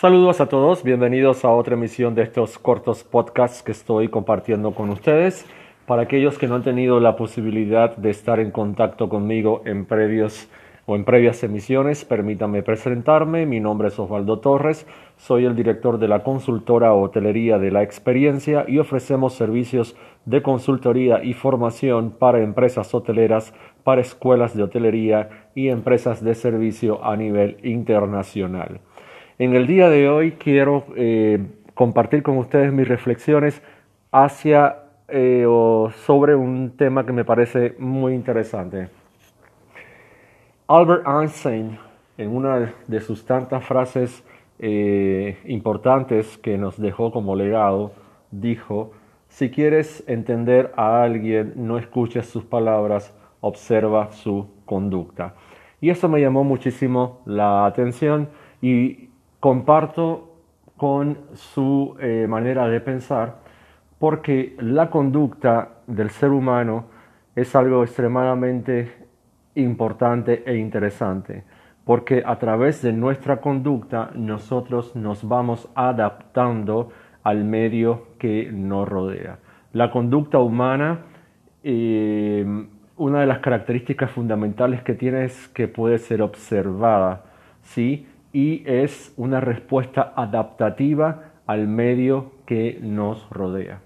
Saludos a todos, bienvenidos a otra emisión de estos cortos podcasts que estoy compartiendo con ustedes. Para aquellos que no han tenido la posibilidad de estar en contacto conmigo en previos o en previas emisiones, permítanme presentarme. Mi nombre es Osvaldo Torres, soy el director de la consultora Hotelería de la Experiencia y ofrecemos servicios de consultoría y formación para empresas hoteleras, para escuelas de hotelería y empresas de servicio a nivel internacional. En el día de hoy quiero eh, compartir con ustedes mis reflexiones hacia eh, o sobre un tema que me parece muy interesante. Albert Einstein, en una de sus tantas frases eh, importantes que nos dejó como legado, dijo, si quieres entender a alguien, no escuches sus palabras, observa su conducta. Y eso me llamó muchísimo la atención y comparto con su eh, manera de pensar porque la conducta del ser humano es algo extremadamente importante e interesante, porque a través de nuestra conducta nosotros nos vamos adaptando al medio que nos rodea. La conducta humana, eh, una de las características fundamentales que tiene es que puede ser observada, ¿sí? Y es una respuesta adaptativa al medio que nos rodea.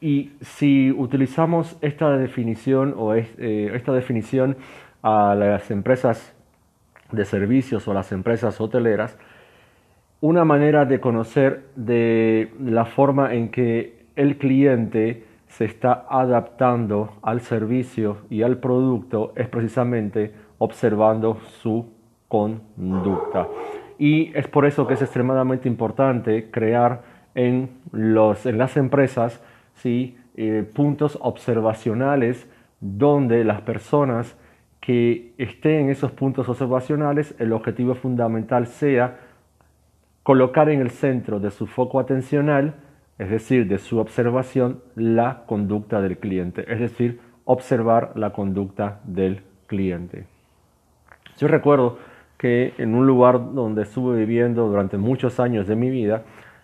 Y si utilizamos esta definición o eh, esta definición a las empresas de servicios o las empresas hoteleras una manera de conocer de la forma en que el cliente se está adaptando al servicio y al producto es precisamente observando su conducta. Y es por eso que es extremadamente importante crear en, los, en las empresas ¿sí? Eh, puntos observacionales donde las personas que esté en esos puntos observacionales, el objetivo fundamental sea colocar en el centro de su foco atencional, es decir, de su observación, la conducta del cliente, es decir, observar la conducta del cliente. Yo recuerdo que en un lugar donde estuve viviendo durante muchos años de mi vida,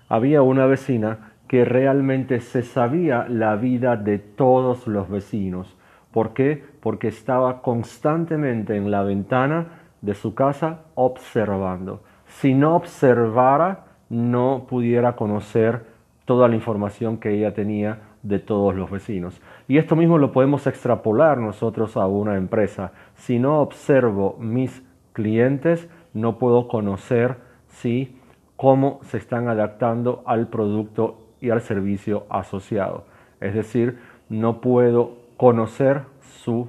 había una vecina que realmente se sabía la vida de todos los vecinos. ¿Por qué? Porque estaba constantemente en la ventana de su casa observando. Si no observara, no pudiera conocer toda la información que ella tenía de todos los vecinos. Y esto mismo lo podemos extrapolar nosotros a una empresa. Si no observo mis clientes, no puedo conocer ¿sí? cómo se están adaptando al producto y al servicio asociado. Es decir, no puedo conocer su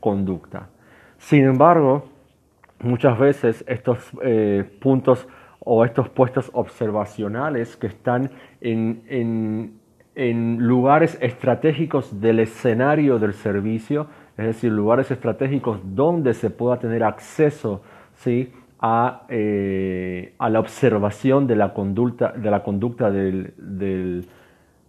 conducta. Sin embargo, muchas veces estos eh, puntos o estos puestos observacionales que están en, lugares estratégicos del escenario del servicio, es decir, lugares estratégicos donde se pueda tener acceso ¿sí? a, eh, a, la observación de la conducta, de la conducta del,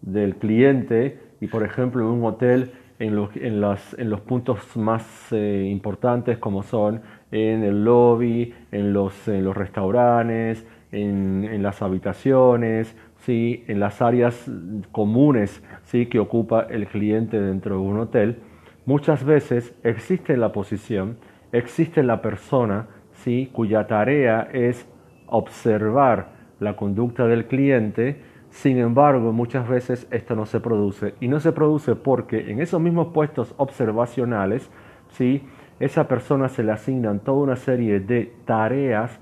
del cliente y, por ejemplo, en un hotel en los, en los, en los puntos más eh, importantes como son en el lobby, en los, en los restaurantes, en, en, las habitaciones, ¿sí? en las áreas comunes ¿sí? que ocupa el cliente dentro de un hotel. Muchas veces existe la posición, existe la persona ¿sí? cuya tarea es observar la conducta del cliente, sin embargo, muchas veces esto no se produce y no se produce porque en esos mismos puestos observacionales, ¿sí? esa persona se le asignan toda una serie de tareas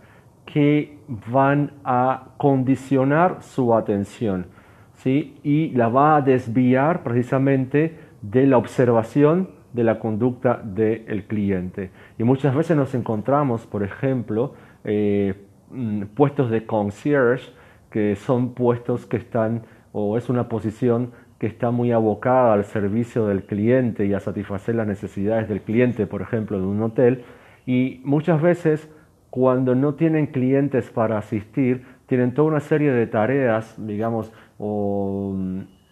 que van a condicionar su atención ¿sí? y la va a desviar precisamente de la observación de la conducta del cliente. Y muchas veces nos encontramos, por ejemplo, eh, mm, puestos de concierge, que son puestos que están, o es una posición que está muy abocada al servicio del cliente y a satisfacer las necesidades del cliente, por ejemplo, de un hotel. Y muchas veces, cuando no tienen clientes para asistir, tienen toda una serie de tareas, digamos, o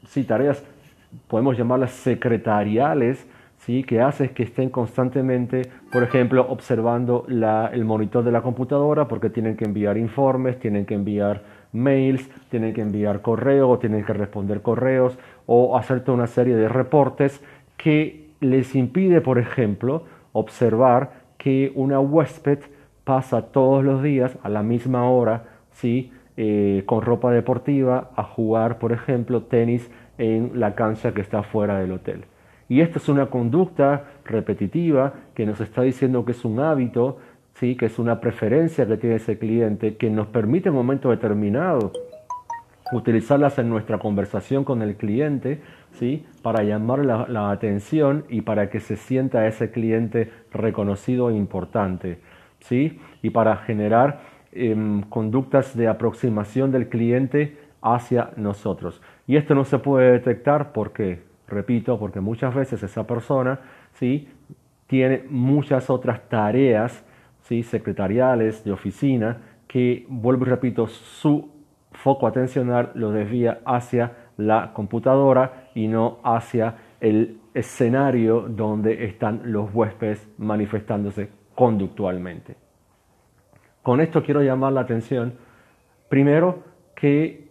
sí, tareas, podemos llamarlas secretariales, ¿sí? que hace que estén constantemente, por ejemplo, observando la, el monitor de la computadora porque tienen que enviar informes, tienen que enviar mails, tienen que enviar correos, tienen que responder correos o hacer toda una serie de reportes que les impide, por ejemplo, observar que una huésped pasa todos los días a la misma hora, ¿sí? Eh, con ropa deportiva a jugar, por ejemplo, tenis en la cancha que está fuera del hotel. Y esta es una conducta repetitiva que nos está diciendo que es un hábito, ¿sí? que es una preferencia que tiene ese cliente, que nos permite en un momento determinado utilizarlas en nuestra conversación con el cliente, ¿sí? para llamar la, atención y para que se sienta ese cliente reconocido e importante, ¿sí? y para generar em, conductas de aproximación del cliente hacia nosotros. Y esto no se puede detectar porque, repito, porque muchas veces esa persona ¿sí? tiene muchas otras tareas ¿sí? secretariales, de oficina, que, vuelvo y repito, su foco atencional lo desvía hacia la computadora y no hacia el escenario donde están los huéspedes manifestándose conductualmente. Con esto quiero llamar la atención, primero, que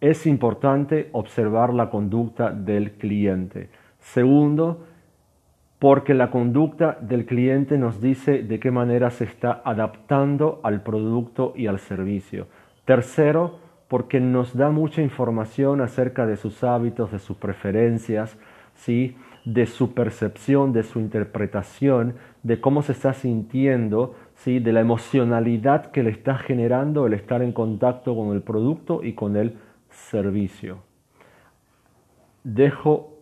es importante observar la conducta del cliente. Segundo, porque la conducta del cliente nos dice de qué manera se está adaptando al producto y al servicio. Tercero, porque nos da mucha información acerca de sus hábitos, de sus preferencias, ¿sí? de su percepción, de su interpretación, de cómo se está sintiendo, ¿sí? de la emocionalidad que le está generando el estar en contacto con el producto y con el servicio. Dejo,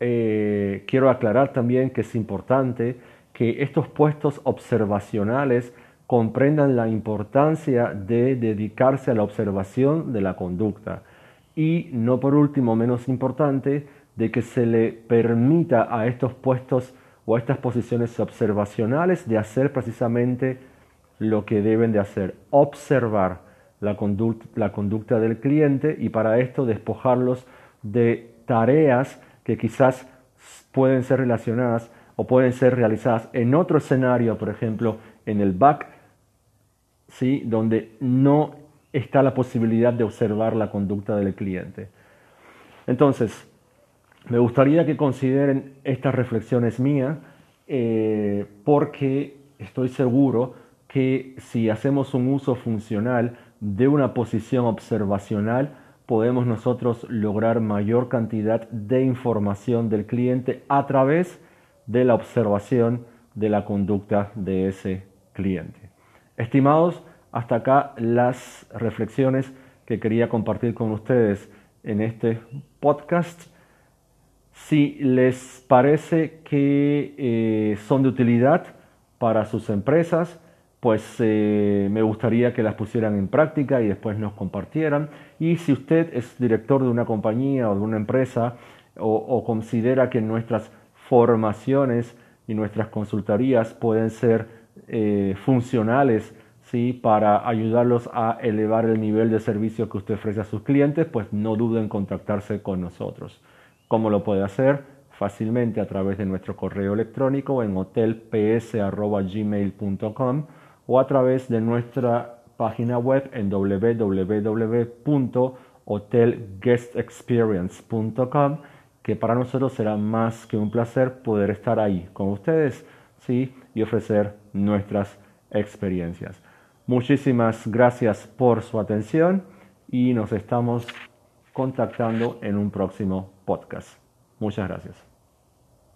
eh, quiero aclarar también que es importante que estos puestos observacionales comprendan la importancia de dedicarse a la observación de la conducta y no por último menos importante de que se le permita a estos puestos o a estas posiciones observacionales de hacer precisamente lo que deben de hacer, observar la conducta, del cliente y para esto despojarlos de tareas que quizás pueden ser relacionadas o pueden ser realizadas en otro escenario, por ejemplo, en el back ¿sí? donde no está la posibilidad de observar la conducta del cliente. Entonces, me gustaría que consideren estas reflexiones mías eh, porque estoy seguro que si hacemos un uso funcional de una posición observacional, podemos nosotros lograr mayor cantidad de información del cliente a través de la observación de la conducta de ese cliente. Estimados, hasta acá las reflexiones que quería compartir con ustedes en este podcast. Si les parece que eh, son de utilidad para sus empresas, pues eh, me gustaría que las pusieran en práctica y después nos compartieran. Y si usted es director de una compañía o de una empresa o considera que nuestras formaciones y nuestras consultorías pueden ser eh, funcionales ¿sí? para ayudarlos a elevar el nivel de servicio que usted ofrece a sus clientes, pues no duden en contactarse con nosotros. ¿Cómo lo puede hacer? Fácilmente a través de nuestro correo electrónico en hotelps.gmail.com o a través de nuestra página web en www.hotelguestexperience.com que para nosotros será más que un placer poder estar ahí con ustedes ¿sí? y ofrecer nuestras experiencias. Muchísimas gracias por su atención y nos estamos contactando en un próximo podcast. Muchas gracias.